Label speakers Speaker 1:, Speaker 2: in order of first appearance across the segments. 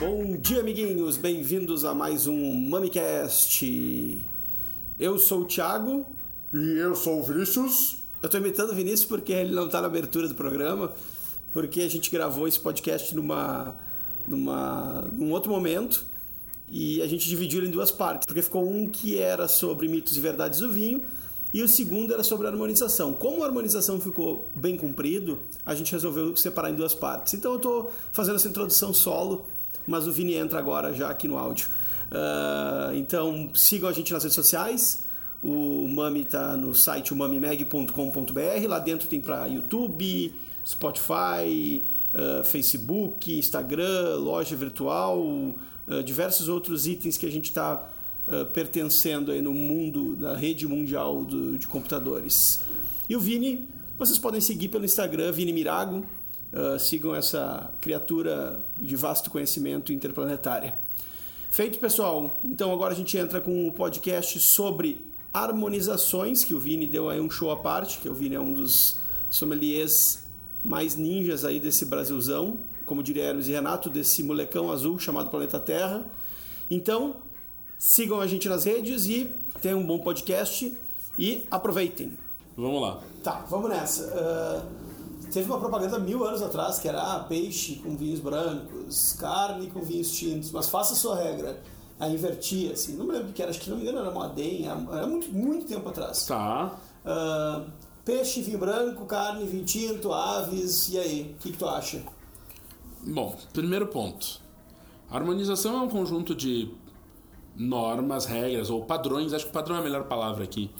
Speaker 1: Bom dia, amiguinhos! Bem-vindos a mais um MamiCast. Eu sou o Thiago.
Speaker 2: E eu sou o Vinícius.
Speaker 1: Eu tô imitando o Vinícius porque ele não tá na abertura do programa, porque a gente gravou esse podcast numa, numa, num outro momento e a gente dividiu ele em duas partes, porque ficou um que era sobre mitos e verdades do vinho e o segundo era sobre a harmonização. Como a harmonização ficou bem cumprido, a gente resolveu separar em duas partes. Então eu tô fazendo essa introdução solo, mas o Vini entra agora já aqui no áudio. Uh, então sigam a gente nas redes sociais, o Mami está no site mamimeg.com.br. Lá dentro tem para YouTube, Spotify, uh, Facebook, Instagram, loja virtual, uh, diversos outros itens que a gente está uh, pertencendo aí no mundo, na rede mundial do, de computadores. E o Vini, vocês podem seguir pelo Instagram, Vini Mirago. sigam essa criatura de vasto conhecimento interplanetária. Feito, pessoal. Então agora a gente entra com o um podcast sobre harmonizações, que o Vini deu aí um show à parte, que o Vini é um dos sommeliers mais ninjas aí desse Brasilzão, como diria Hermes e Renato, desse molecão azul chamado Planeta Terra. Então, sigam a gente nas redes e tenham um bom podcast e aproveitem.
Speaker 3: Vamos lá.
Speaker 1: Tá, vamos nessa. Uh, teve uma propaganda mil anos atrás que era ah, peixe com vinhos brancos, carne com vinhos tintos, mas faça a sua regra a invertir, assim. Não me lembro o que era, acho que não me engano era Modem, era muito, muito tempo atrás.
Speaker 3: Tá.
Speaker 1: Uh, peixe, vinho branco, carne, vinho tinto, aves, e aí? O que, que tu acha?
Speaker 3: Bom, primeiro ponto. A harmonização é um conjunto de normas, regras ou padrões, acho que padrão é a melhor palavra aqui,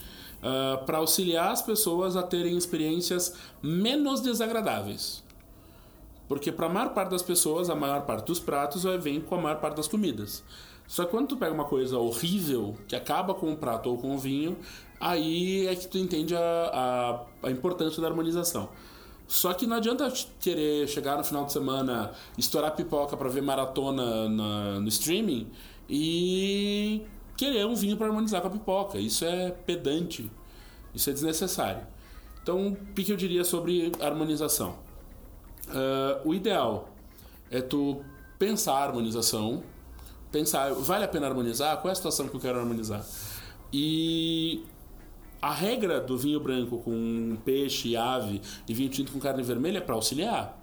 Speaker 3: uh, ah, para auxiliar as pessoas a terem experiências menos desagradáveis. Porque para a maior parte das pessoas, a maior parte dos pratos vai vir com a maior parte das comidas. Só que quando tu pega uma coisa horrível que acaba com o prato ou com o vinho, aí é que tu entende a, a, a importância da harmonização. Só que não adianta querer chegar no final de semana, estourar pipoca para ver maratona na, no streaming e querer um vinho para harmonizar com a pipoca. Isso é pedante, isso é desnecessário. Então, o que eu diria sobre harmonização? Uh, o ideal é tu pensar a harmonização pensar, vale a pena harmonizar? Qual é a situação que eu quero harmonizar? E a regra do vinho branco com peixe, ave e vinho tinto com carne vermelha é para auxiliar.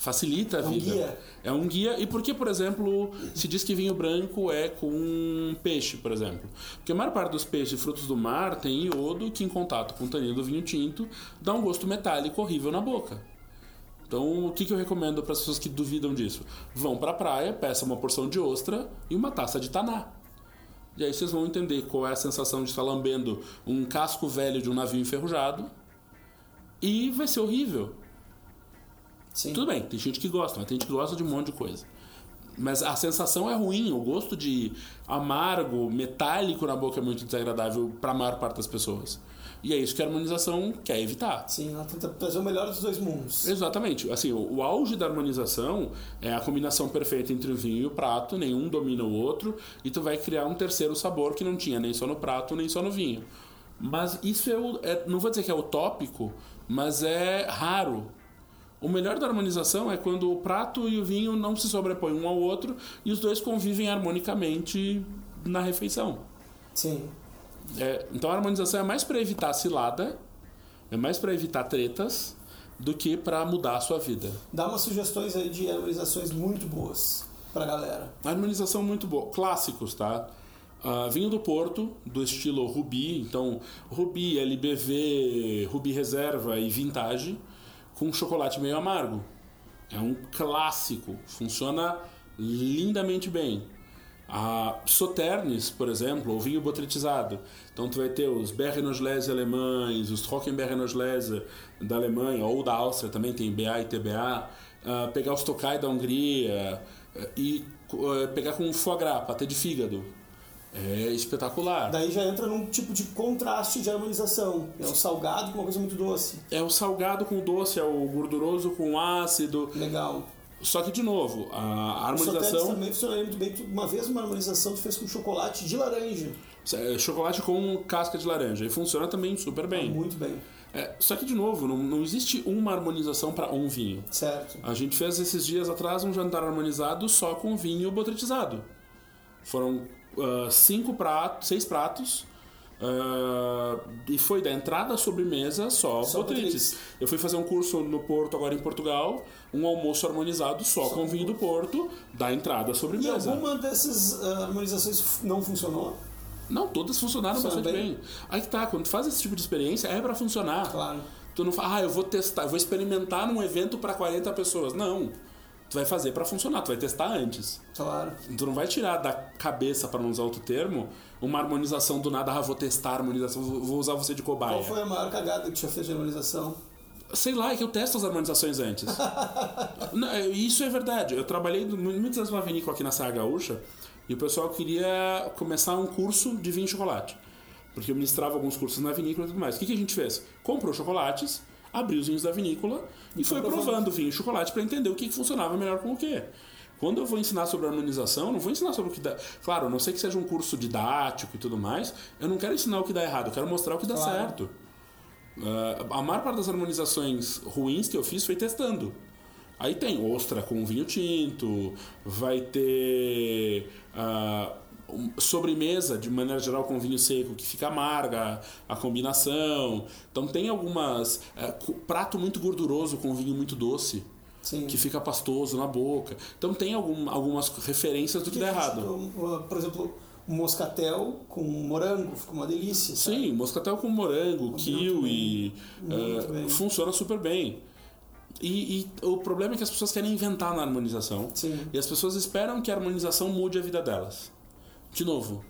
Speaker 3: Facilita a
Speaker 1: é um
Speaker 3: vida.
Speaker 1: Guia.
Speaker 3: É um guia. E por que, por exemplo, se diz que vinho branco é com peixe, por exemplo? Porque a maior parte dos peixes e frutos do mar tem iodo que, em contato com o tanino do vinho tinto, dá um gosto metálico horrível na boca. Então, o que, que eu recomendo para as pessoas que duvidam disso? Vão para a praia, peçam uma porção de ostra e uma taça de taná. E aí vocês vão entender qual é a sensação de estar lambendo um casco velho de um navio enferrujado. E vai ser horrível.
Speaker 1: Sim.
Speaker 3: Tudo bem, tem gente que gosta, mas tem gente que gosta de um monte de coisa. Mas a sensação é ruim, o gosto de amargo, metálico na boca é muito desagradável para a maior parte das pessoas. E é isso que a harmonização quer evitar.
Speaker 1: Sim, ela tenta trazer o melhor dos dois mundos.
Speaker 3: Exatamente. Assim, o, o, auge da harmonização é a combinação perfeita entre o vinho e o prato, nenhum domina o outro, e tu vai criar um terceiro sabor que não tinha nem só no prato, nem só no vinho. Mas isso é, o, é não vou dizer que é utópico, mas é raro. O melhor da harmonização é quando o prato e o vinho não se sobrepõem um ao outro e os dois convivem harmonicamente na refeição.
Speaker 1: Sim.
Speaker 3: É, então a harmonização é mais para evitar cilada, é mais para evitar tretas do que para mudar a sua vida.
Speaker 1: Dá umas sugestões aí de harmonizações muito boas pra galera.
Speaker 3: Harmonização muito boa. Clássicos, tá? Uh, vinho do Porto, do estilo Rubi, então Rubi, LBV, Rubi Reserva e Vintage, com chocolate meio amargo. É um clássico, funciona lindamente bem. A Sauternes, por exemplo, o vinho botrytizado. Então tu vai ter os Berrenoslese alemães, os Trockenberrenoslese da Alemanha ou da Áustria, também tem BA e TBA. Uh, pegar os Tokai da Hungria uh, e uh, pegar com foie gras, patê de fígado. É espetacular.
Speaker 1: Daí já entra num tipo de contraste de harmonização. É o salgado com uma coisa muito doce.
Speaker 3: É o salgado com o doce, é o gorduroso com o ácido.
Speaker 1: Legal.
Speaker 3: Só que, de novo, a harmonização.
Speaker 1: também funcionaria muito bem. Uma vez uma harmonização tu fez com chocolate de laranja.
Speaker 3: é, Chocolate com casca de laranja. E funciona também super bem.
Speaker 1: Muito bem.
Speaker 3: É, só que, de novo, não, não existe uma harmonização para um vinho.
Speaker 1: Certo.
Speaker 3: A gente fez esses dias atrás um jantar harmonizado só com vinho botritizado. Foram ah, cinco pratos, seis pratos. ah, e foi da entrada à sobremesa só,
Speaker 1: Só
Speaker 3: botrites. Eu fui fazer um curso no Porto, agora em Portugal, um almoço harmonizado só, com vinho do Porto, da entrada à
Speaker 1: E
Speaker 3: sobremesa.
Speaker 1: alguma dessas ah, harmonizações não funcionou?
Speaker 3: Não, todas funcionaram
Speaker 1: Funcionam
Speaker 3: bastante
Speaker 1: bem?
Speaker 3: Aí que tá, quando tu faz esse tipo de experiência, é pra funcionar.
Speaker 1: Claro.
Speaker 3: Tu não fala, ah, eu vou testar, eu vou experimentar num evento pra 40 pessoas. Não. Tu vai fazer pra funcionar, tu vai testar antes.
Speaker 1: Claro.
Speaker 3: Tu não vai tirar da cabeça, pra não usar outro termo, uma harmonização do nada, ah, vou testar a harmonização, vou usar você de cobaia.
Speaker 1: Qual foi a maior cagada que tu já fez de harmonização?
Speaker 3: Sei lá, é que eu testo as harmonizações antes. Não, é, Isso é verdade. Eu trabalhei mu- muitas vezes numa vinícola aqui na Serra Gaúcha e o pessoal queria começar um curso de vinho e chocolate. Porque eu ministrava alguns cursos na vinícola e tudo mais. O que, que a gente fez? Comprou chocolates, abriu os vinhos da vinícola e, foi
Speaker 1: provando.
Speaker 3: provando vinho e chocolate para entender o que, que funcionava melhor com o quê. Quando eu vou ensinar sobre harmonização, não vou ensinar sobre o que dá. Claro, a não sei que seja um curso didático e tudo mais, eu não quero ensinar o que dá errado, eu quero mostrar o que dá
Speaker 1: Claro.
Speaker 3: certo. Ah, a maior parte das harmonizações ruins que eu fiz foi testando. Aí tem ostra com vinho tinto, vai ter um- sobremesa de maneira geral com vinho seco que fica amarga a combinação. Então tem algumas cu- prato muito gorduroso com vinho muito doce
Speaker 1: Sim.
Speaker 3: que fica pastoso na boca. Então tem algum, algumas referências do que dá errado.
Speaker 1: Tipo, Por exemplo, moscatel com morango, fica uma delícia. sabe?
Speaker 3: Sim, moscatel com morango, kiwi,
Speaker 1: Muito bem.
Speaker 3: funciona super bem. E, e o problema é que as pessoas querem inventar na harmonização.
Speaker 1: Sim.
Speaker 3: E as pessoas esperam que a harmonização mude a vida delas. De novo,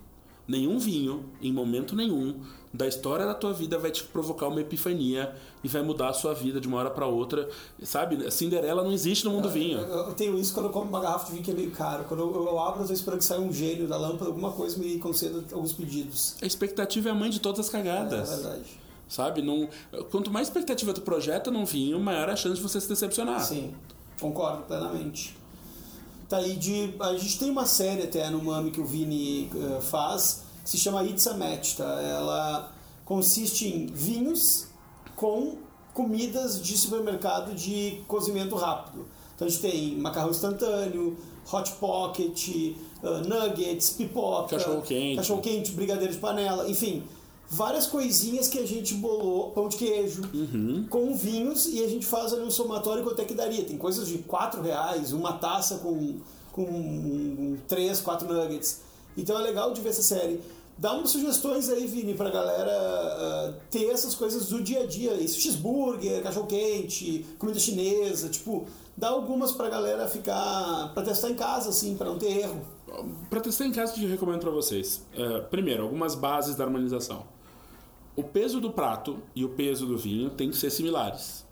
Speaker 3: nenhum vinho, em momento nenhum, da história da tua vida vai te provocar uma epifania e vai mudar a sua vida de uma hora para outra. Sabe? Cinderela não existe no mundo do vinho.
Speaker 1: Eu eu tenho isso quando eu compro uma garrafa de vinho que é meio caro. Quando eu, eu abro, às vezes esperando que saia um gênio da lâmpada, alguma coisa me conceda alguns pedidos.
Speaker 3: A expectativa é a mãe de todas as
Speaker 1: É
Speaker 3: cagadas.
Speaker 1: verdade.
Speaker 3: Sabe? Não, quanto mais expectativa tu projeta num vinho, maior a chance de você se decepcionar.
Speaker 1: Sim, concordo plenamente. Tá aí de. A gente tem uma série até no Mami que o Vini eh, faz, que se chama It's a Match, tá? Ela consiste em vinhos com comidas de supermercado de cozimento rápido. Então a gente tem macarrão instantâneo, hot pocket, eh, nuggets, pipoca,
Speaker 3: Cachorro-quente.
Speaker 1: cachorro quente, brigadeiro de panela, enfim, várias coisinhas que a gente bolou, pão de queijo, com vinhos e a gente faz ali um somatório quanto é que daria. Tem coisas de 4 reais, uma taça com, com 3, 4 nuggets. Então é legal de ver essa série. Dá umas sugestões aí, Vini, pra galera ah, ter essas coisas do dia a dia. Isso, cheeseburger, cachorro-quente, comida chinesa, tipo, dá algumas pra galera ficar. pra testar em casa, assim, pra não ter erro.
Speaker 3: Para testar em casa, o que eu recomendo para vocês? É, primeiro, algumas bases da harmonização. O peso do prato e o peso do vinho tem que ser similares.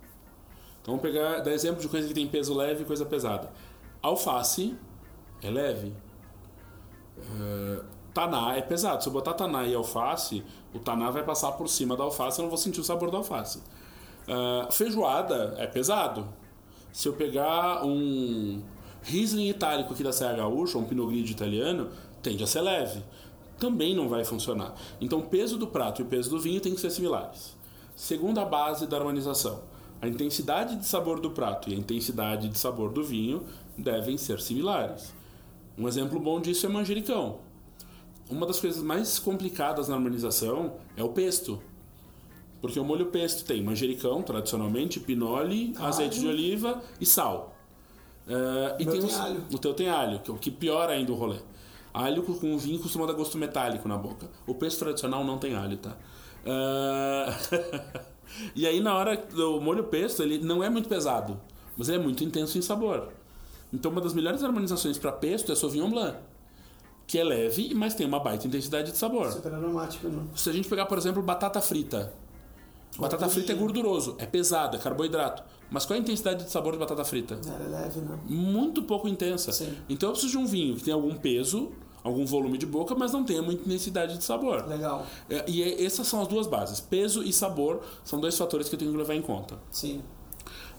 Speaker 3: Então vamos pegar, dar exemplo de coisa que tem peso leve e coisa pesada. Alface é leve. É, taná é pesado. Se eu botar taná e alface, o taná vai passar por cima da alface, eu não vou sentir o sabor da alface. É, feijoada é pesado. Se eu pegar um Riesling itálico aqui da Serra Gaúcha, um Pinot Grigio italiano, tende a ser leve. Também não vai funcionar. Então o peso do prato e o peso do vinho tem que ser similares. Segunda base da harmonização. A intensidade de sabor do prato e a intensidade de sabor do vinho devem ser similares. Um exemplo bom disso é manjericão. Uma das coisas mais complicadas na harmonização é o pesto. Porque o molho pesto tem manjericão, tradicionalmente, pinole, azeite de oliva e sal. É, e
Speaker 1: meu
Speaker 3: tem
Speaker 1: tem alho.
Speaker 3: O teu tem alho, que é o que piora ainda o rolê. Alho com- vinho costuma dar gosto metálico na boca. O pesto tradicional não tem alho, tá? É, e aí na hora do molho pesto, ele não é muito pesado, mas ele é muito intenso em sabor. Então uma das melhores harmonizações para pesto é Sauvignon Blanc, que é leve, mas tem uma baita intensidade de sabor.
Speaker 1: Super aromático, né?
Speaker 3: Se a gente pegar, por exemplo, batata frita. Batata
Speaker 1: Gordurinha.
Speaker 3: frita é gorduroso, é pesado, é carboidrato. Mas qual é a intensidade de sabor de batata frita?
Speaker 1: Ela é leve, né?
Speaker 3: Muito pouco intensa.
Speaker 1: Sim.
Speaker 3: Então eu preciso de um vinho que tenha algum peso, algum volume de boca, mas não tenha muita intensidade de sabor.
Speaker 1: Legal.
Speaker 3: É, E é- essas são as duas bases. Peso e sabor são dois fatores que eu tenho que levar em conta.
Speaker 1: Sim.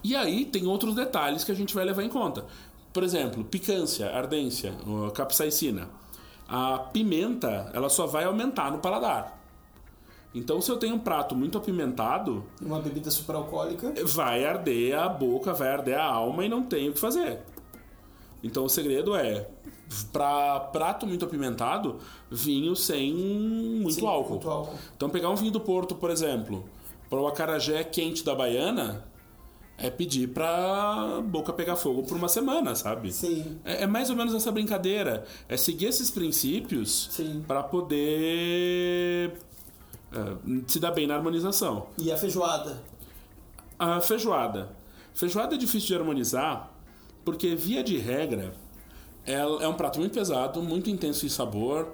Speaker 3: E aí tem outros detalhes que a gente vai levar em conta. Por exemplo, picância, ardência, capsaicina. A pimenta, ela só vai aumentar no paladar. Então, se eu tenho um prato muito apimentado,
Speaker 1: Uma bebida superalcoólica.
Speaker 3: vai arder a boca, vai arder a alma e não tem o que fazer. Então, o segredo é, para prato muito apimentado, vinho sem muito,
Speaker 1: Sim,
Speaker 3: álcool.
Speaker 1: muito álcool.
Speaker 3: Então, pegar um vinho do Porto, por exemplo, para o acarajé quente da Baiana, é pedir pra boca pegar fogo por uma semana, sabe?
Speaker 1: Sim.
Speaker 3: É, é mais ou menos essa brincadeira. É seguir esses princípios para poder é, se dar bem na harmonização.
Speaker 1: E a feijoada?
Speaker 3: A feijoada. Feijoada é difícil de harmonizar porque, via de regra, ela é um prato muito pesado, muito intenso em sabor.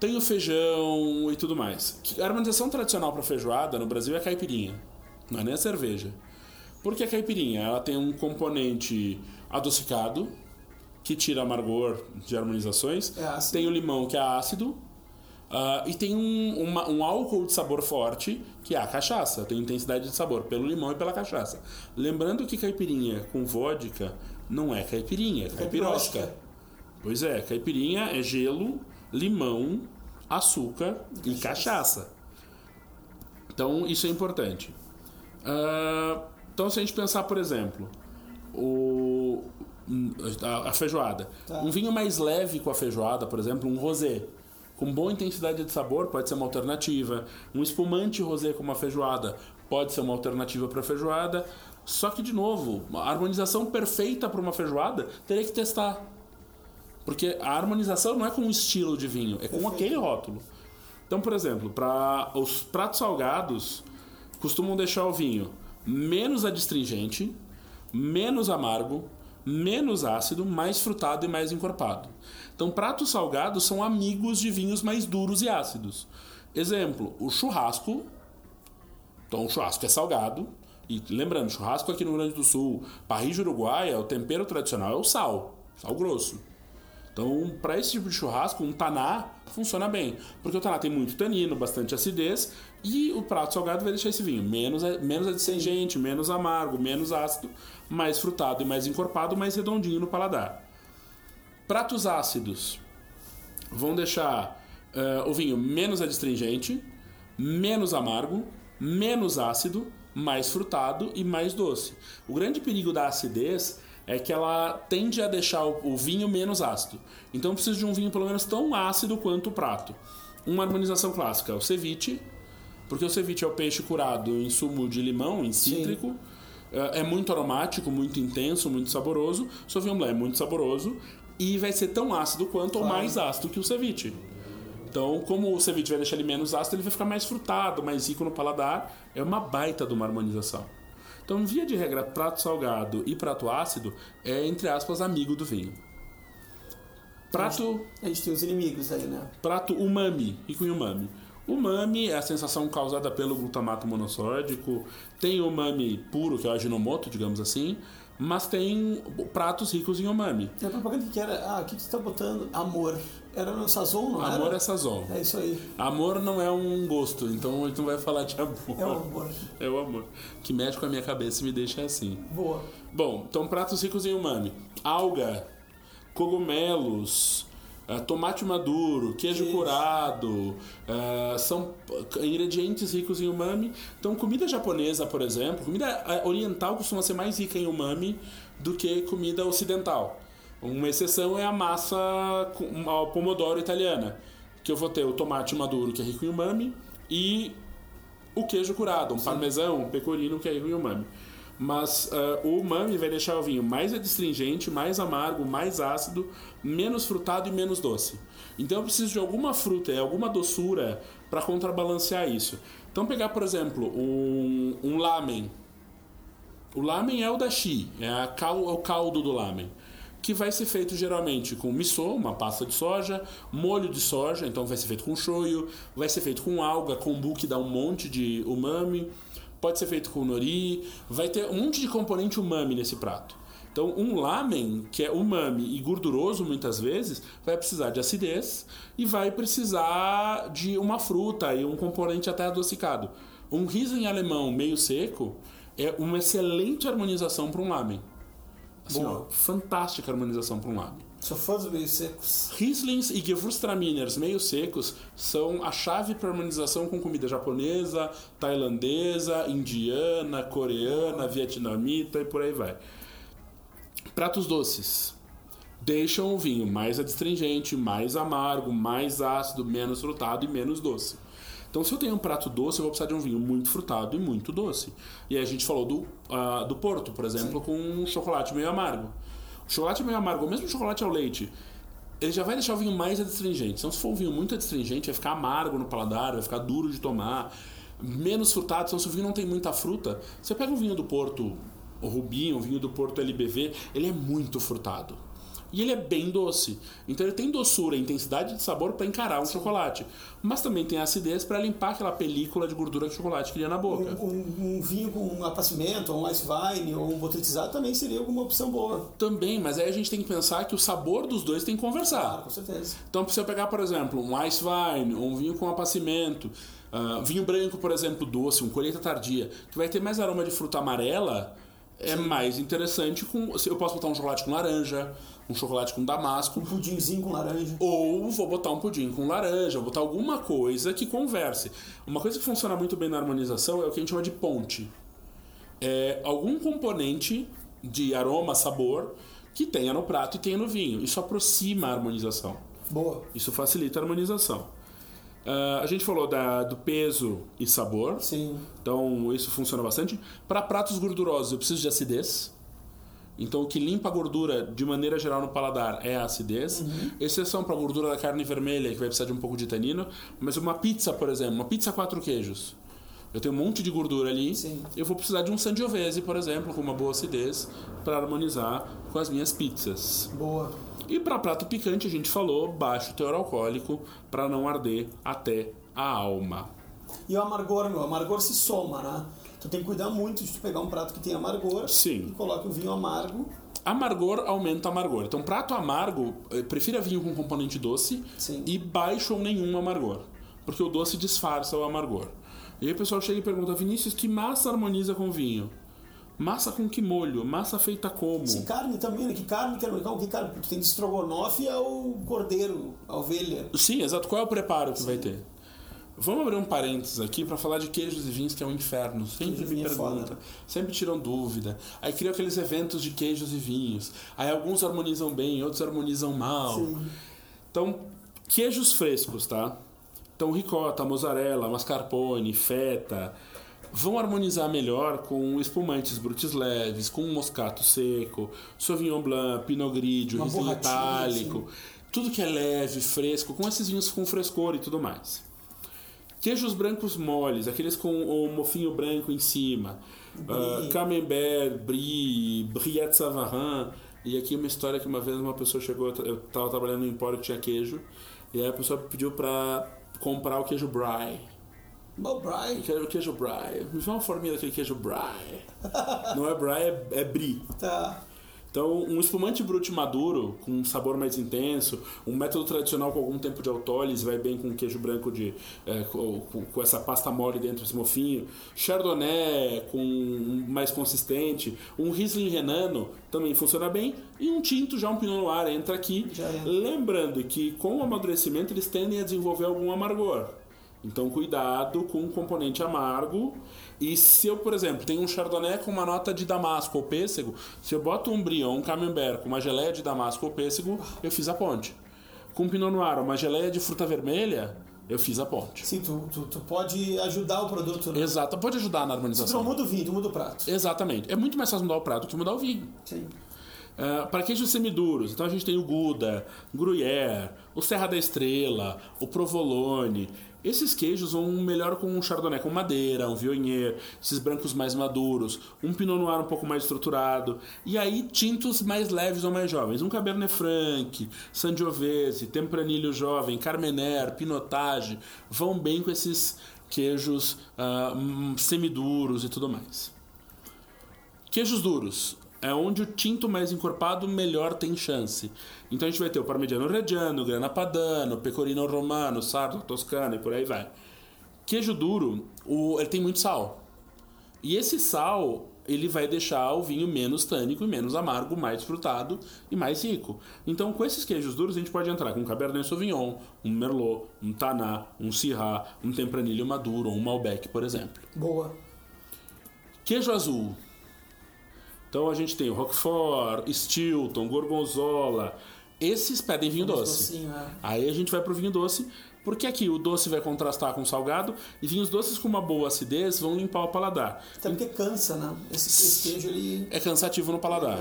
Speaker 3: Tem o feijão e tudo mais. A harmonização tradicional para feijoada no Brasil é a caipirinha, não é nem a cerveja. Porque a caipirinha ela tem um componente adocicado, que tira amargor de harmonizações.
Speaker 1: É.
Speaker 3: Tem o limão, que é ácido. Ah, e tem um, uma- um álcool de sabor forte, que é a cachaça. Tem intensidade de sabor pelo limão e pela cachaça. Lembrando que caipirinha com vodka não é caipirinha, é caipirosca.
Speaker 1: Caipirosca.
Speaker 3: Pois é, caipirinha é gelo, limão, açúcar e cachaça. Então isso é importante. Ah, então se a gente pensar, por exemplo, o, a, a feijoada.
Speaker 1: Tá.
Speaker 3: Um vinho mais leve com a feijoada, por exemplo, um rosé. Com boa intensidade de sabor pode ser uma alternativa. Um espumante rosé com uma feijoada pode ser uma alternativa para feijoada. Só que, de novo, a harmonização perfeita para uma feijoada teria que testar. Porque a harmonização não é com o estilo de vinho, é com
Speaker 1: Perfeito.
Speaker 3: aquele rótulo. Então, por exemplo, para os pratos salgados, costumam deixar o vinho menos adstringente, menos amargo, menos ácido, mais frutado e mais encorpado. Então, pratos salgados são amigos de vinhos mais duros e ácidos. Exemplo, o churrasco. Então, o churrasco é salgado. E lembrando, churrasco aqui no Rio Grande do Sul, parrilla uruguaia, o tempero tradicional é o sal, sal grosso. Então, para esse tipo de churrasco, um taná funciona bem, porque o taná tem muito tanino, bastante acidez, e o prato salgado vai deixar esse vinho menos, menos adstringente, menos amargo, menos ácido, mais frutado e mais encorpado, mais redondinho no paladar. Pratos ácidos vão deixar eh, o vinho menos adstringente, menos amargo, menos ácido, mais frutado e mais doce. O grande perigo da acidez é que ela tende a deixar o, o vinho menos ácido. Então eu preciso de um vinho pelo menos tão ácido quanto o prato. Uma harmonização clássica é o ceviche, porque o ceviche é o peixe curado em sumo de limão, em cítrico. É é muito aromático, muito intenso, muito saboroso. Sauvignon Blanc é muito saboroso e vai ser tão ácido quanto ou mais ácido que o ceviche. Então, como o ceviche vai deixar ele menos ácido, ele vai ficar mais frutado, mais rico no paladar. É uma baita de uma harmonização. Então, via de regra, prato salgado e prato ácido é, entre aspas, amigo do vinho. Prato,
Speaker 1: A gente tem os inimigos aí, né?
Speaker 3: prato umami, rico em umami. Umami é a sensação causada pelo glutamato monossódico. Tem umami puro, que é o aginomoto, digamos assim. Mas tem pratos ricos em umami.
Speaker 1: E a propaganda que era, ah, o que que você tá botando? Amor. Era no Sazon, não
Speaker 3: Amor
Speaker 1: era?
Speaker 3: é sazon.
Speaker 1: É isso aí.
Speaker 3: Amor não é um gosto, então a gente não vai falar de amor.
Speaker 1: É o amor.
Speaker 3: É o amor. Que mexe com a minha cabeça e me deixa assim.
Speaker 1: Boa.
Speaker 3: Bom, então pratos ricos em umami. Alga, cogumelos, eh, tomate maduro, queijo
Speaker 1: Queijo.
Speaker 3: curado, eh, são ingredientes ricos em umami. Então, comida japonesa, por exemplo, comida eh, oriental costuma ser mais rica em umami do que comida ocidental. Uma exceção é a massa ao pomodoro italiana, que eu vou ter o tomate maduro, que é rico em umami, e o queijo curado, um parmesão, um pecorino, que é rico em umami. Mas ah, o umami vai deixar o vinho mais adstringente, mais amargo, mais ácido, menos frutado e menos doce. Então eu preciso de alguma fruta e alguma doçura para contrabalancear isso. Então pegar, por exemplo, um, um lamen. O lamen é o dashi, é, cal, é o caldo do lamen. Que vai ser feito geralmente com miso, uma pasta de soja, molho de soja, então vai ser feito com shoyu, vai ser feito com alga, kombu, que dá um monte de umami, pode ser feito com nori, vai ter um monte de componente umami nesse prato. Então, um lamen, que é umami e gorduroso muitas vezes, vai precisar de acidez e vai precisar de uma fruta e um componente até adocicado. Um riesling alemão meio seco é uma excelente harmonização para um lamen. Assim, ó, fantástica harmonização para um lado.
Speaker 1: Sou fã dos meios secos.
Speaker 3: Rieslings e Gewürztraminers meio secos são a chave para harmonização com comida japonesa, tailandesa, indiana, coreana, vietnamita e por aí vai. Pratos doces. Deixam o vinho mais adstringente, mais amargo, mais ácido, menos frutado e menos doce. Então, se eu tenho um prato doce, eu vou precisar de um vinho muito frutado e muito doce. E a gente falou do, ah, do Porto, por exemplo, com um chocolate meio amargo. O chocolate meio amargo, ou mesmo o chocolate ao leite, ele já vai deixar o vinho mais adstringente. Então, se for um vinho muito adstringente, vai ficar amargo no paladar, vai ficar duro de tomar. Menos frutado, então se o vinho não tem muita fruta, você pega o vinho do Porto, o Rubinho, o vinho do Porto LBV, ele é muito frutado. E ele é bem doce. Então ele tem doçura e intensidade de sabor para encarar um chocolate. Mas também tem acidez para limpar aquela película de gordura que o chocolate cria na boca.
Speaker 1: Um, um- um vinho com um apacimento, ou um ice wine, ou um botrytizado também seria alguma opção boa.
Speaker 3: Também, mas aí a gente tem que pensar que o sabor dos dois tem que conversar.
Speaker 1: Claro, com certeza.
Speaker 3: Então, se eu pegar, por exemplo, um ice wine, um vinho com apacimento, ah, vinho branco, por exemplo, doce, um colheita tardia, que vai ter mais aroma de fruta amarela, é mais interessante com. Eu posso botar um chocolate com laranja, um chocolate com damasco,
Speaker 1: Um pudinzinho com laranja.
Speaker 3: ou vou botar um pudim com laranja, vou botar alguma coisa que converse. Uma coisa que funciona muito bem na harmonização é o que a gente chama de ponte. É algum componente de aroma, sabor, que tenha no prato e tenha no vinho. Isso aproxima a harmonização.
Speaker 1: Boa.
Speaker 3: Isso facilita a harmonização. Ah, a gente falou da- do peso e sabor.
Speaker 1: Sim.
Speaker 3: Então isso funciona bastante. Para pratos gordurosos eu preciso de acidez. Então o que limpa a gordura de maneira geral no paladar é a acidez. Exceção para a gordura da carne vermelha, que vai precisar de um pouco de tanino. Mas uma pizza, por exemplo, uma pizza quatro queijos. Eu tenho um monte de gordura ali.
Speaker 1: Sim.
Speaker 3: Eu vou precisar de um sangiovese, por exemplo, com uma boa acidez, para harmonizar com as minhas pizzas.
Speaker 1: Boa.
Speaker 3: E para prato picante a gente falou baixo teor alcoólico para não arder até a alma.
Speaker 1: E o amargor, meu, o amargor se soma, né? Tu tem que cuidar muito de tu pegar um prato que tem amargor
Speaker 3: Sim.
Speaker 1: e coloca o vinho amargo.
Speaker 3: Amargor aumenta amargor. Então, prato amargo, eh, prefira vinho com componente doce
Speaker 1: Sim.
Speaker 3: e baixo ou nenhum amargor. Porque o doce disfarça o amargor. E aí o pessoal chega e pergunta, Vinícius, que massa harmoniza com vinho? Massa com que molho? Massa feita como?
Speaker 1: Se carne também, né? Que carne que é que carne? Tu tem de estrogonofe ao cordeiro, a ovelha.
Speaker 3: Sim, exato. Qual é o preparo que vai ter? Vamos abrir um parênteses aqui para falar de queijos e vinhos, que é um inferno. Sempre
Speaker 1: Queijo
Speaker 3: me
Speaker 1: vinho é
Speaker 3: perguntam.
Speaker 1: foda.
Speaker 3: Sempre tiram dúvida. Aí criam aqueles eventos de queijos e vinhos. Aí alguns harmonizam bem, outros harmonizam mal.
Speaker 1: Sim.
Speaker 3: Então, queijos frescos, tá? Então, ricota, mozzarella, mascarpone, feta vão harmonizar melhor com espumantes brutis leves, com moscato seco, sauvignon blanc, pinot grigio,
Speaker 1: borrachinha,
Speaker 3: itálico, tudo que é leve, fresco, com esses vinhos com frescor e tudo mais. Queijos brancos moles, aqueles com o mofinho branco em cima. Uh, camembert, brie, brie de savarin. E aqui uma história que uma vez uma pessoa chegou, eu estava trabalhando no empório que tinha queijo, e aí a pessoa pediu para comprar o queijo brie.
Speaker 1: Bom, Brian.
Speaker 3: Eu quero o queijo brie. Me dá uma forminha daquele queijo brie. Não é brie, é, é brie.
Speaker 1: Tá.
Speaker 3: Então, um espumante brute maduro, com um sabor mais intenso, um método tradicional com algum tempo de autólise, vai bem com queijo branco de é, com, com- essa pasta mole dentro desse mofinho. Chardonnay com mais consistente, um Riesling renano também funciona bem e um tinto já um Pinot Noir entra aqui.
Speaker 1: Entra.
Speaker 3: Lembrando que com o amadurecimento eles tendem a desenvolver algum amargor. Então, cuidado com o componente amargo. E se eu, por exemplo, tenho um Chardonnay com uma nota de damasco ou pêssego, se eu boto um Brion, um Camembert com uma geleia de damasco ou pêssego, eu fiz a ponte. Com um Pinot Noir, uma geleia de fruta vermelha, eu fiz a ponte.
Speaker 1: Sim, tu, tu, tu pode ajudar o produto. Né?
Speaker 3: Exato, pode ajudar na
Speaker 1: Tu não
Speaker 3: harmonização.
Speaker 1: muda o vinho, tu muda o prato.
Speaker 3: Exatamente. É muito mais fácil mudar o prato que mudar o vinho.
Speaker 1: Sim.
Speaker 3: Ah, para queijos semiduros, então a gente tem o Gouda, Gruyère, o Serra da Estrela, o Provolone. Esses queijos vão melhor com um Chardonnay com madeira, um Viognier, esses brancos mais maduros, um Pinot Noir um pouco mais estruturado. E aí tintos mais leves ou mais jovens, um Cabernet Franc, Sangiovese, Tempranillo jovem, Carmener, Pinotage, vão bem com esses queijos hum, semiduros e tudo mais. Queijos duros. É onde o tinto mais encorpado melhor tem chance. Então a gente vai ter o Parmigiano Reggiano, Grana Padano, Pecorino Romano, Sardo, Toscano e por aí vai. Queijo duro, o- ele tem muito sal. E esse sal ele vai deixar o vinho menos tânico e menos amargo, mais frutado e mais rico. Então, com esses queijos duros, a gente pode entrar com um Cabernet Sauvignon, um Merlot, um Taná, um Syrah, um Tempranillo Maduro ou um Malbec, por exemplo.
Speaker 1: Boa.
Speaker 3: Queijo azul. Então a gente tem o Roquefort, Stilton, Gorgonzola. Esses pedem vinho doce.
Speaker 1: Docinho, é.
Speaker 3: Aí a gente vai pro vinho doce, porque aqui o doce vai contrastar com o salgado e vinhos doces com uma boa acidez vão limpar o paladar.
Speaker 1: Até porque cansa, né? Esse, esse queijo ele
Speaker 3: É cansativo no paladar.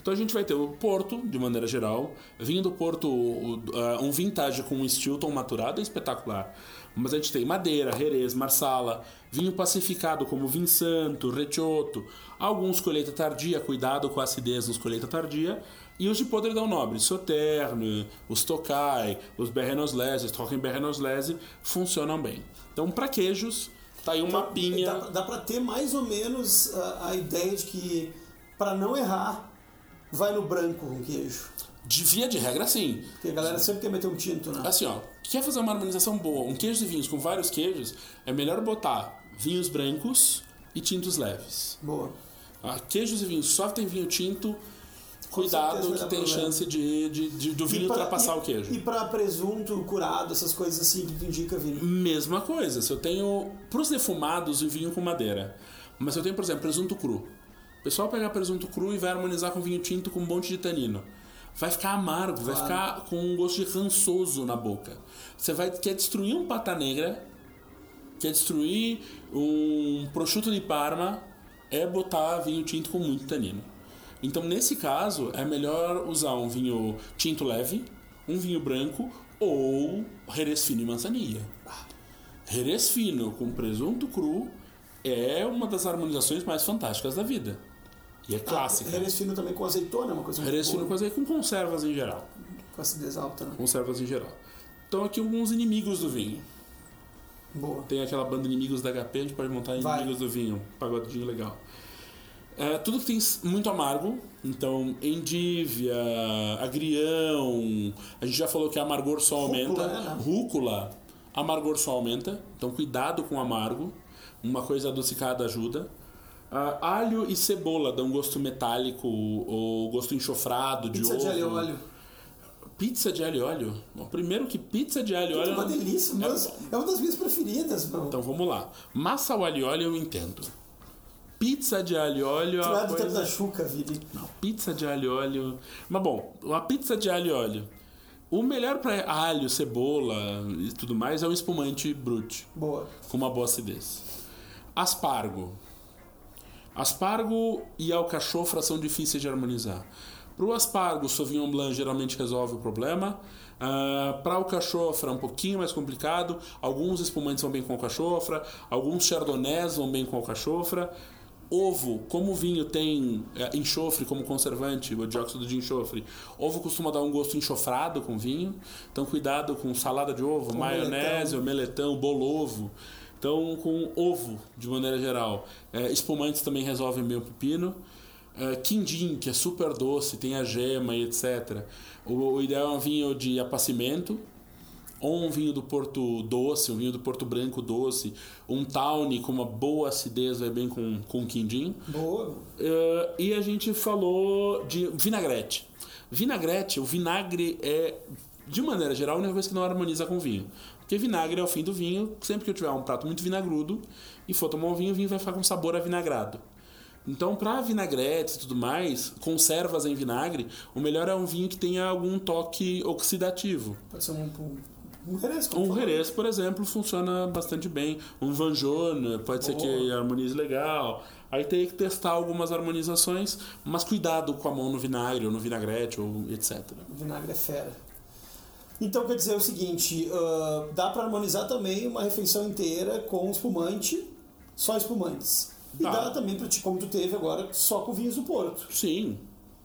Speaker 3: Então a gente vai ter o Porto, de maneira geral. Vinho do Porto, uh, um vintage com um Stilton maturado é espetacular. Mas a gente tem Madeira, Jerez, Marsala, vinho pacificado como Vinsanto, Recioto, alguns colheita tardia, cuidado com a acidez nos colheita tardia, e os de podridão nobre, Sauterne, os Tokai, os Berrenoslese, os Trockenberrenoslese, funcionam bem. Então, para queijos, tá aí um mapinha.
Speaker 1: Dá, dá pra ter mais ou menos a, a ideia de que, pra não errar, vai no branco com queijo.
Speaker 3: De via de regra, sim.
Speaker 1: Porque a galera sempre quer meter um tinto, né?
Speaker 3: Assim, ó, quer fazer uma harmonização boa, um queijo de vinhos com vários queijos, é melhor botar vinhos brancos e tintos leves.
Speaker 1: Boa.
Speaker 3: Ah, queijos e vinhos só tem vinho tinto, cuidado
Speaker 1: certeza
Speaker 3: que tem
Speaker 1: problema.
Speaker 3: chance de, de- de- do vinho
Speaker 1: pra-
Speaker 3: ultrapassar
Speaker 1: e-
Speaker 3: o queijo.
Speaker 1: E pra presunto curado, essas coisas assim que tu indica, Vini.
Speaker 3: Mesma coisa, se eu tenho pros defumados o vinho com madeira, mas se eu tenho, por exemplo, presunto cru. O pessoal pega presunto cru e vai harmonizar com vinho tinto com um monte de tanino. Vai ficar amargo, vai ficar com um gosto de rançoso na boca. Você vai quer destruir um pata negra, quer destruir um prosciutto de Parma, é botar vinho tinto com muito tanino. Então, nesse caso, é melhor usar um vinho tinto leve, um vinho branco ou Jerez fino e manzanilla. Jerez fino com presunto cru é uma das harmonizações mais fantásticas da vida. E é clássica.
Speaker 1: Jerez fino também com azeitona, é uma coisa muito
Speaker 3: Jerez fino
Speaker 1: boa.
Speaker 3: com azeite com conservas em geral.
Speaker 1: Com acidez alta, né?
Speaker 3: Conservas em geral. Então aqui alguns inimigos do vinho.
Speaker 1: Boa.
Speaker 3: Tem aquela banda Inimigos da HP, a gente pode montar
Speaker 1: Vai.
Speaker 3: Inimigos do Vinho, um pagodinho legal. É, tudo que tem muito amargo, então endívia, agrião, a gente já falou que amargor só
Speaker 1: Rúcula,
Speaker 3: aumenta.
Speaker 1: né?
Speaker 3: Rúcula, amargor só aumenta, então cuidado com o amargo, uma coisa adocicada ajuda. Ah, alho e cebola dão gosto metálico ou gosto enxofrado de
Speaker 1: Pizza
Speaker 3: ovo.
Speaker 1: de alho e óleo.
Speaker 3: Pizza de alho e óleo? Bom, primeiro que pizza de alho e
Speaker 1: É
Speaker 3: óleo.
Speaker 1: uma delícia, mas
Speaker 3: bom.
Speaker 1: é uma das minhas preferidas, meu.
Speaker 3: Então vamos lá. Massa ao alho e óleo eu entendo. Pizza de alho e óleo. é
Speaker 1: Tu é do tempo da Xuca, Vini.
Speaker 3: Não, pizza de alho e óleo. Mas bom, uma pizza de alho e óleo. O melhor para alho, cebola e tudo mais é um espumante brute,
Speaker 1: Boa.
Speaker 3: com uma boa acidez. Aspargo. Aspargo e alcachofra são difíceis de harmonizar. Para o aspargo, o Sauvignon Blanc geralmente resolve o problema. Para o alcachofra é um pouquinho mais complicado. Alguns espumantes vão bem com alcachofra, alguns chardonnays vão bem com alcachofra. Ovo, como o vinho tem é, enxofre como conservante, o dióxido de enxofre, ovo costuma dar um gosto enxofrado com vinho. Então cuidado com salada de ovo, maionese, o meletão, bolovo. Então, com ovo, de maneira geral. É, espumantes também resolvem bem o pepino. É, quindim, que é super doce, tem a gema e etc. O, o ideal é um vinho de apacimento, ou um vinho do Porto doce, um vinho do Porto Branco doce, um tawny com uma boa acidez, vai bem com, com quindim.
Speaker 1: Boa.
Speaker 3: Eh, e a gente falou de vinagrete. Vinagrete, o vinagre é, de maneira geral, a única coisa que não harmoniza com vinho. Porque vinagre é o fim do vinho. Sempre que eu tiver um prato muito vinagrudo e for tomar um vinho, o vinho vai ficar com sabor avinagrado. Então, para vinagretes e tudo mais, conservas em vinagre, o melhor é um vinho que tenha algum toque oxidativo.
Speaker 1: Pode ser um, um, Jerez.
Speaker 3: Um. Jerez, por exemplo, funciona bastante bem. Um Vanjone pode ser que harmonize legal. Aí tem que testar algumas harmonizações, mas cuidado com a mão no vinagre ou no vinagrete ou etc.
Speaker 1: O vinagre é fera. Então quer dizer o seguinte, ah, dá pra harmonizar também uma refeição inteira com espumante, só espumantes. E
Speaker 3: Dá.
Speaker 1: dá também pra ti, como tu teve agora, só com vinhos do Porto.
Speaker 3: Sim,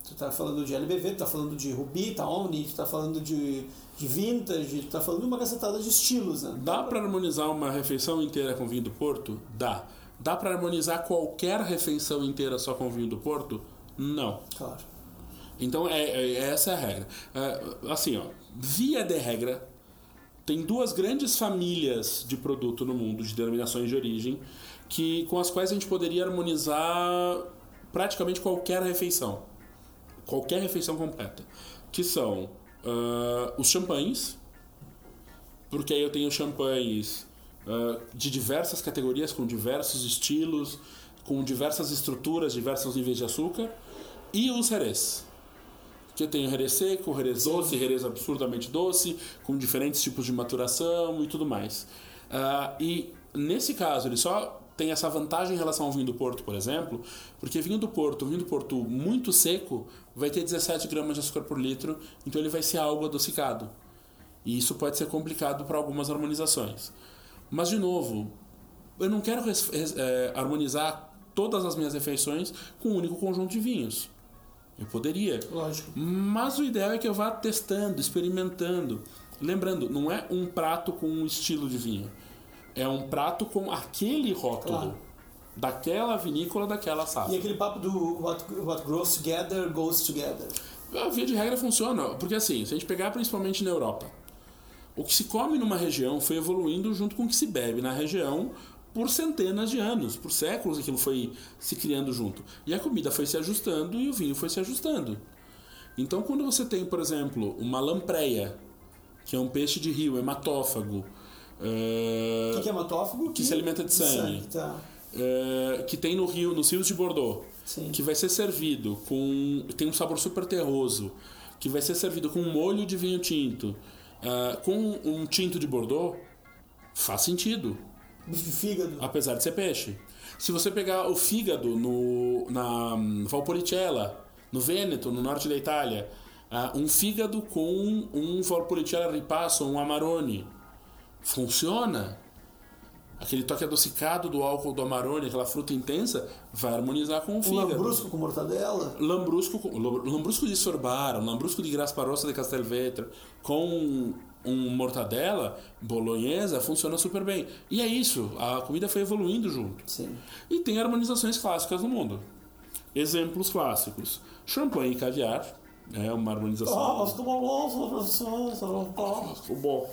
Speaker 1: Tu tá falando de LBV, tu tá falando de Ruby, Tawny, tu tá falando de, de Vintage, tu tá falando de uma cacetada de estilos, né?
Speaker 3: dá para harmonizar uma refeição inteira com vinho do Porto? Dá. Dá para harmonizar qualquer refeição inteira só com vinho do Porto? Não.
Speaker 1: Claro.
Speaker 3: Então é, é- essa é a regra. É, assim, ó, via de regra, tem duas grandes famílias de produto no mundo, de denominações de origem, que, com as quais a gente poderia harmonizar praticamente qualquer refeição. Qualquer refeição completa. Que são uh, os champanhes, porque aí eu tenho champanhes uh, de diversas categorias, com diversos estilos, com diversas estruturas, diversos níveis de açúcar, e os Jerez. Que eu tenho Jerez seco, Jerez doce, Jerez absurdamente doce, com diferentes tipos de maturação e tudo mais. Uh, e nesse caso, ele só tem essa vantagem em relação ao vinho do Porto, por exemplo, porque vinho do Porto, vinho do Porto muito seco, vai ter 17 gramas de açúcar por litro, então ele vai ser algo adocicado. E isso pode ser complicado para algumas harmonizações. Mas, de novo, eu não quero é, harmonizar todas as minhas refeições com um único conjunto de vinhos. Eu poderia.
Speaker 1: Lógico.
Speaker 3: Mas o ideal é que eu vá testando, experimentando. Lembrando, não é um prato com um estilo de vinho. É um prato com aquele rótulo. Claro. Daquela vinícola, daquela safra.
Speaker 1: E aquele papo do what, what grows together goes together.
Speaker 3: A via de regra funciona. Porque assim, se a gente pegar principalmente na Europa, o que se come numa região foi evoluindo junto com o que se bebe na região por centenas de anos, por séculos aquilo foi se criando junto. E a comida foi se ajustando e o vinho foi se ajustando. Então, quando você tem, por exemplo, uma lampreia, que é um peixe de rio, hematófago.
Speaker 1: Uh, que, que, é hematófago?
Speaker 3: Que, que, se alimenta de sangue. sangue tá. uh, que tem no rio, nos rios de Bordeaux. Sim. Que vai ser servido com. tem um sabor super terroso. Que vai ser servido com um molho de vinho tinto. Uh, com um tinto de Bordeaux, faz sentido
Speaker 1: fígado.
Speaker 3: Apesar de ser peixe. Se você pegar o fígado no, na Valpolicella, no Vêneto, no norte da Itália, um fígado com um Valpolicella ripasso, um Amarone, funciona. Aquele toque adocicado do álcool do Amarone, aquela fruta intensa, vai harmonizar com o fígado.
Speaker 1: Um lambrusco com mortadela?
Speaker 3: Lambrusco, lambrusco de Sorbara, um lambrusco de Grasparossa de Castelvetro, com um mortadela bolonhesa funciona super bem. E é isso, a comida foi evoluindo junto.
Speaker 1: Sim.
Speaker 3: E tem harmonizações clássicas no mundo. Exemplos clássicos: champanhe e caviar. É uma harmonização.
Speaker 1: Ah, mas como professor,
Speaker 3: bom.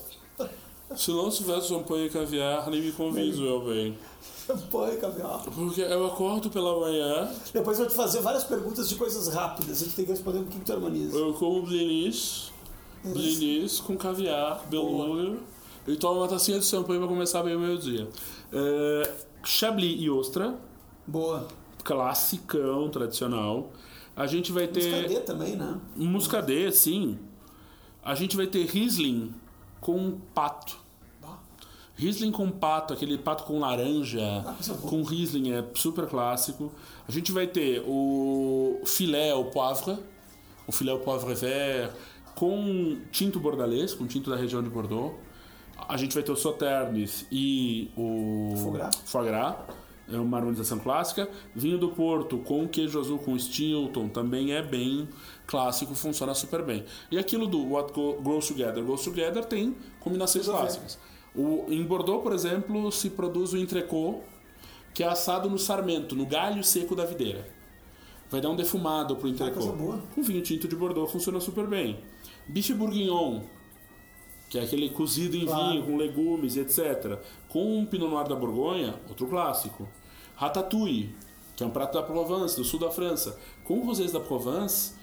Speaker 3: Se não tivesse champanhe e caviar, nem me convido, eu bem.
Speaker 1: Champanhe e caviar.
Speaker 3: Porque eu acordo pela manhã.
Speaker 1: Depois eu vou te fazer várias perguntas de coisas rápidas. A gente tem que responder o que tu harmoniza.
Speaker 3: Eu como blinis blinis com caviar, beluga. E toma uma tacinha de champanhe pra começar bem o meio-dia. É, Chablis e ostra.
Speaker 1: Boa.
Speaker 3: Classicão, tradicional. A gente vai ter.
Speaker 1: Muscadet também, né?
Speaker 3: Muscadet, sim. A gente vai ter Riesling com pato. Riesling com pato, aquele pato com laranja, ah, é com Riesling, é super clássico. A gente vai ter o filé au poivre, o filé au poivre vert, com tinto bordalês, com tinto da região de Bordeaux. A gente vai ter o Sauternes e o Foie Gras. É uma harmonização clássica. Vinho do Porto com queijo azul com Stilton também é bem clássico, funciona super bem. E aquilo do What Goes Together Goes Together tem combinações clássicas. O, em Bordeaux, por exemplo, se produz o entrecô, que é assado no sarmento, no galho seco da videira. Vai dar um defumado pro entrecô.
Speaker 1: Ah,
Speaker 3: com vinho tinto de Bordeaux funciona super bem. Bife bourguignon, que é aquele cozido em claro. vinho com legumes, etc. Com um Pinot Noir da Borgonha, outro clássico. Ratatouille, que é um prato da Provence, do sul da França. Com rosés da Provence,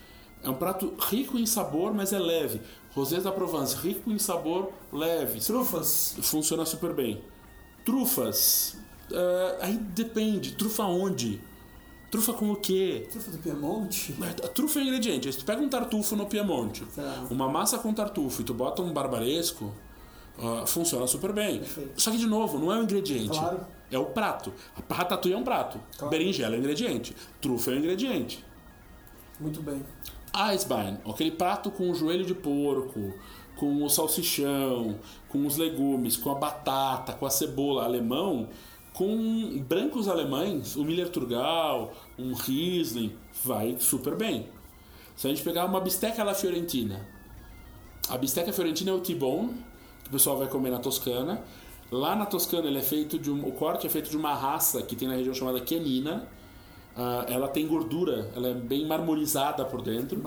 Speaker 3: é um prato rico em sabor, mas é leve. Rosés da Provence, rico em sabor, leve.
Speaker 1: Trufas.
Speaker 3: Funciona super bem. Trufas. Uh, aí depende. Trufa onde? Trufa com o quê?
Speaker 1: Trufa do Piemonte?
Speaker 3: A trufa é ingrediente. Se tu pega um tartufo no Piemonte, tá. uma massa com tartufo e tu bota um barbaresco, uh, funciona super bem. Perfeito. Só que, de novo, não é um ingrediente.
Speaker 1: Claro.
Speaker 3: É o prato. A ratatouille é um prato. Claro. Berinjela é um ingrediente. Trufa é um ingrediente.
Speaker 1: Muito bem.
Speaker 3: Eisbein, aquele prato com o joelho de porco, com o salsichão, com os legumes, com a batata, com a cebola alemão, com brancos alemães, o Miller Turgal, um Riesling, vai super bem. Se a gente pegar uma bisteca alla fiorentina, a bisteca fiorentina é o T-bone, que o pessoal vai comer na Toscana. Lá na Toscana ele é feito de um, o corte é feito de uma raça que tem na região chamada Chianina. Uh, ela tem gordura, ela é bem marmorizada por dentro,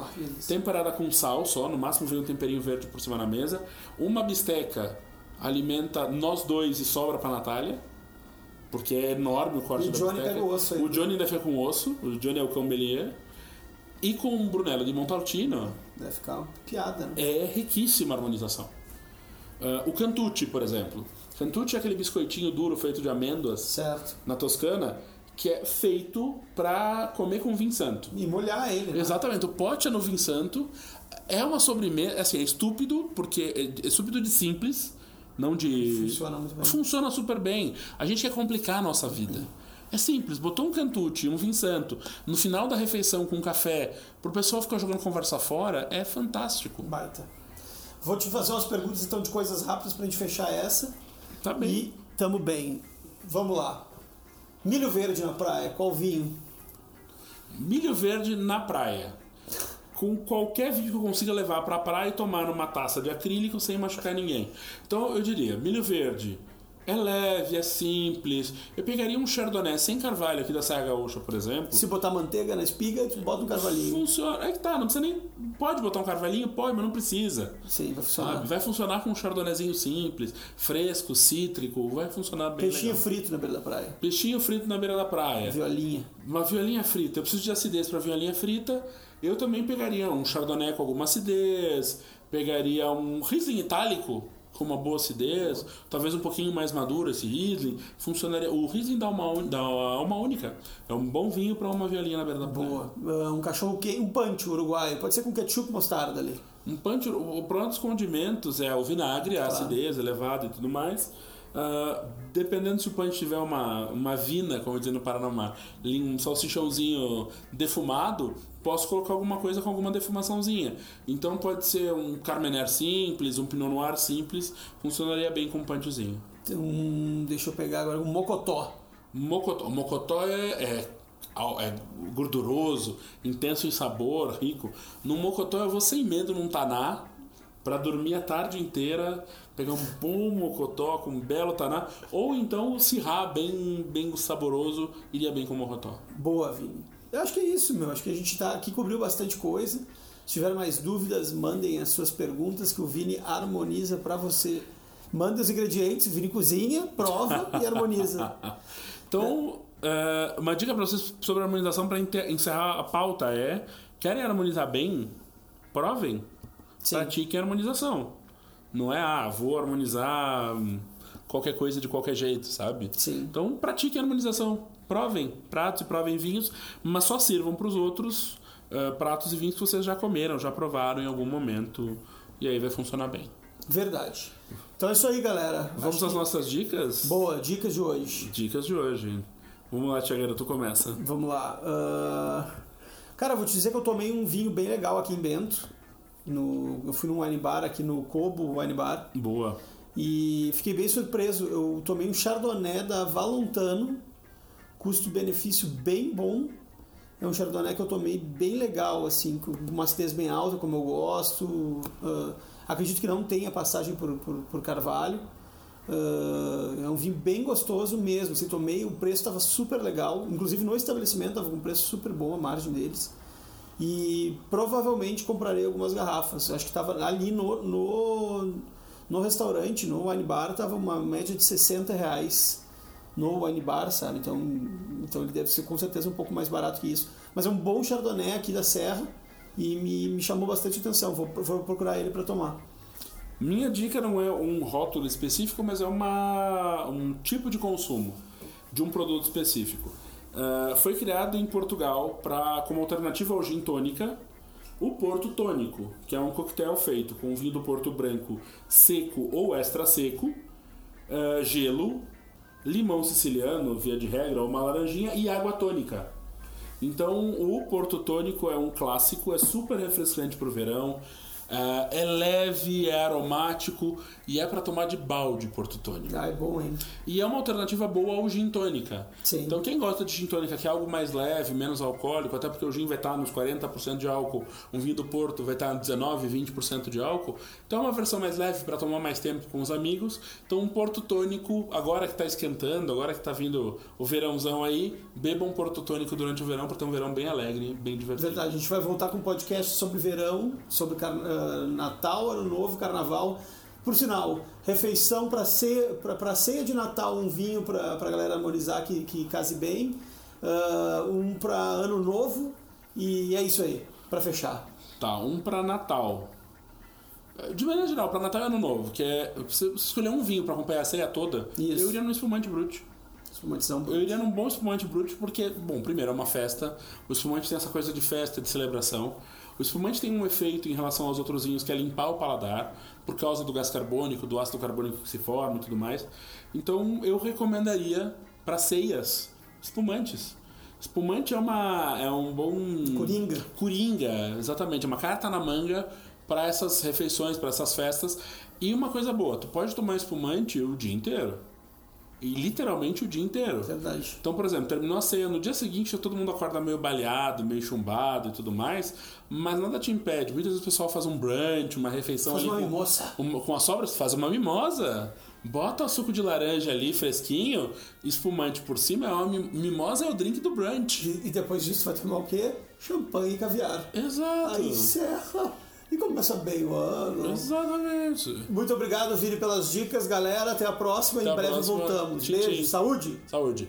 Speaker 3: temperada com sal só, no máximo vem um temperinho verde por cima na mesa. Uma bisteca alimenta nós dois e sobra para Natália porque é enorme o corte
Speaker 1: E o
Speaker 3: da
Speaker 1: Johnny
Speaker 3: bisteca.
Speaker 1: pega o osso aí.
Speaker 3: O Johnny ainda fica com osso, o Johnny é o cão Belier. E com o Brunello de Montalcino,
Speaker 1: Deve ficar uma piada, né?
Speaker 3: é riquíssima a harmonização. Ah, o Cantucci, por exemplo. Cantucci é aquele biscoitinho duro feito de amêndoas
Speaker 1: Certo.
Speaker 3: na Toscana, que é feito para comer com vinho santo.
Speaker 1: E molhar ele, né?
Speaker 3: Exatamente, o pote é no vinho santo. É uma sobremesa, assim, é estúpido, porque é estúpido de simples, não de.
Speaker 1: Funciona muito bem.
Speaker 3: Funciona super bem. A gente quer complicar a nossa vida. É simples, botou um cantucci, um vinho santo, no final da refeição com um café, pro pessoal ficar jogando conversa fora, é fantástico.
Speaker 1: Baita. Vou te fazer umas perguntas então de coisas rápidas pra gente fechar essa.
Speaker 3: Tá bem.
Speaker 1: E tamo bem. Vamos lá. Milho verde na praia, qual vinho?
Speaker 3: Milho verde na praia. Com qualquer vinho que eu consiga levar pra praia e tomar numa taça de acrílico sem machucar ninguém. Então eu diria, milho verde é leve, é simples. Eu pegaria um chardonnay sem carvalho aqui da Serra Gaúcha, por exemplo.
Speaker 1: Se botar manteiga na espiga, bota um carvalhinho.
Speaker 3: Funciona. É que tá, não precisa nem. Pode botar um carvalhinho? Pode, mas não precisa.
Speaker 1: Sim, vai funcionar.
Speaker 3: Sabe? Vai funcionar com um chardonnayzinho simples, fresco, cítrico, vai funcionar bem.
Speaker 1: Peixinho
Speaker 3: legal.
Speaker 1: frito na beira da praia.
Speaker 3: Peixinho frito na beira da praia.
Speaker 1: Violinha.
Speaker 3: Uma violinha frita. Eu preciso de acidez para violinha frita. Eu também pegaria um chardonnay com alguma acidez. Pegaria um Riesling itálico com uma boa acidez. Talvez um pouquinho mais maduro esse Riesling. Funcionaria. O Riesling dá uma, dá uma única. É um bom vinho para uma violinha na beira da praia.
Speaker 1: Boa. Ah, um cachorro quente, um punch uruguaio. Pode ser com ketchup mostarda ali.
Speaker 3: Um punch, o pronto dos condimentos é o vinagre, a acidez elevada e tudo mais. Ah, dependendo se o punch tiver uma, uma vina, como dizem no Paraná, ali um salsichãozinho defumado, posso colocar alguma coisa com alguma defumaçãozinha. Então pode ser um Carmener simples, um Pinot Noir simples, funcionaria bem com um punchzinho.
Speaker 1: Um, deixa eu pegar agora um mocotó.
Speaker 3: Mocotó, mocotó é, é, é gorduroso, intenso em sabor, rico. No mocotó eu vou sem medo num taná para dormir a tarde inteira, pegar um bom mocotó com um belo taná, ou então o cirrá bem, bem saboroso iria bem com o mocotó.
Speaker 1: Boa, Vini. Eu acho que é isso, meu. Acho que a gente tá aqui cobriu bastante coisa. Se tiver mais dúvidas, mandem as suas perguntas que o Vini harmoniza pra você. Manda os ingredientes, o Vini cozinha, prova e harmoniza.
Speaker 3: Então, é, uma dica para vocês sobre a harmonização para encerrar a pauta é: querem harmonizar bem? Provem.
Speaker 1: Sim.
Speaker 3: Pratiquem a harmonização. Não é, ah, vou harmonizar qualquer coisa de qualquer jeito, sabe?
Speaker 1: Sim.
Speaker 3: Então, pratiquem a harmonização. Provem pratos e provem vinhos, mas só sirvam para os outros eh, pratos e vinhos que vocês já comeram, já provaram em algum momento. E aí vai funcionar bem.
Speaker 1: Verdade. Então é isso aí, galera.
Speaker 3: Vamos
Speaker 1: Acho
Speaker 3: às
Speaker 1: que-
Speaker 3: nossas dicas?
Speaker 1: Boa, dicas de hoje.
Speaker 3: Dicas de hoje. Vamos lá, Tiagueira, tu começa.
Speaker 1: Vamos lá. Ah, Cara, vou te dizer que eu tomei um vinho bem legal aqui em Bento. No... Eu fui num wine bar aqui no Cobo Wine Bar.
Speaker 3: Boa.
Speaker 1: E fiquei bem surpreso. Eu tomei um Chardonnay da Valontano, custo-benefício bem bom. É um Chardonnay que eu tomei bem legal, assim, com uma acidez bem alta, como eu gosto. Ah, acredito que não tenha passagem por, por, por carvalho. Ah, é um vinho bem gostoso mesmo. Assim, tomei, o preço estava super legal. Inclusive no estabelecimento estava com um preço super bom a margem deles. E provavelmente comprarei algumas garrafas. Acho que estava ali no, no, no restaurante, no wine bar, estava uma média de 60 reais no wine bar, sabe? Então, então ele deve ser com certeza um pouco mais barato que isso. Mas é um bom chardonnay aqui da Serra e me, me chamou bastante atenção. Vou, vou procurar ele para tomar.
Speaker 3: Minha dica não é um rótulo específico, mas é uma, um tipo de consumo de um produto específico. Ah, foi criado em Portugal para como alternativa ao gin tônica o Porto Tônico, que é um coquetel feito com vinho do Porto Branco seco ou extra seco, ah, gelo, limão siciliano, via de regra, uma laranjinha e água tônica. Então, o Porto Tônico é um clássico, é super refrescante pro verão, ah, é leve, é aromático e é para tomar de balde Porto Tônico.
Speaker 1: Ah, é bom, hein?
Speaker 3: E é uma alternativa boa ao gin tônica.
Speaker 1: Sim.
Speaker 3: Então quem gosta de gin tônica, que é algo mais leve, menos alcoólico, até porque o gin vai estar nos 40% de álcool, um vinho do Porto vai estar 19, 20% de álcool. Então é uma versão mais leve para tomar mais tempo com os amigos. Então um Porto tônico, agora que está esquentando, agora que está vindo o verãozão aí, beba um Porto tônico durante o verão para ter um verão bem alegre, bem divertido.
Speaker 1: Verdade, a gente vai voltar com um podcast sobre verão, sobre car- Natal, Ano Novo, Carnaval. Por sinal, refeição para ceia, pra, ceia de Natal, um vinho para a galera harmonizar que, que case bem, uh, um para Ano Novo e é isso aí, para fechar.
Speaker 3: Tá, um para Natal. De maneira geral, para Natal e Ano Novo, que é você escolher um vinho para acompanhar a ceia toda, Isso. eu iria no espumante.
Speaker 1: Espumantes
Speaker 3: Eu iria num bom espumante brute porque, bom, primeiro é uma festa, o espumante tem essa coisa de festa, de celebração. O espumante tem um efeito em relação aos outros vinhos que é limpar o paladar, por causa do gás carbônico, do ácido carbônico que se forma e tudo mais. Então eu recomendaria para ceias espumantes. Espumante é uma é um bom
Speaker 1: coringa.
Speaker 3: Coringa, exatamente, é uma carta na manga para essas refeições, para essas festas. E uma coisa boa, tu pode tomar espumante o dia inteiro. E literalmente o dia inteiro.
Speaker 1: Verdade.
Speaker 3: Então, por exemplo, terminou a ceia, no dia seguinte todo mundo acorda meio baleado, meio chumbado e tudo mais, mas nada te impede. Muitas vezes o pessoal faz um brunch, uma refeição
Speaker 1: faz
Speaker 3: ali.
Speaker 1: Uma com, mimosa.
Speaker 3: Um, com as sobras, faz uma mimosa. Bota o suco de laranja ali fresquinho, espumante por cima, é uma mimosa é o drink do brunch.
Speaker 1: E, e depois disso vai tomar o quê? Champanhe e caviar.
Speaker 3: Exato.
Speaker 1: Aí encerra e começa bem o ano.
Speaker 3: Exatamente.
Speaker 1: Muito obrigado, Vini, pelas dicas, galera. Até a próxima. Até em breve próxima. voltamos. Tchim, Beijo, tchim. saúde.
Speaker 3: Saúde.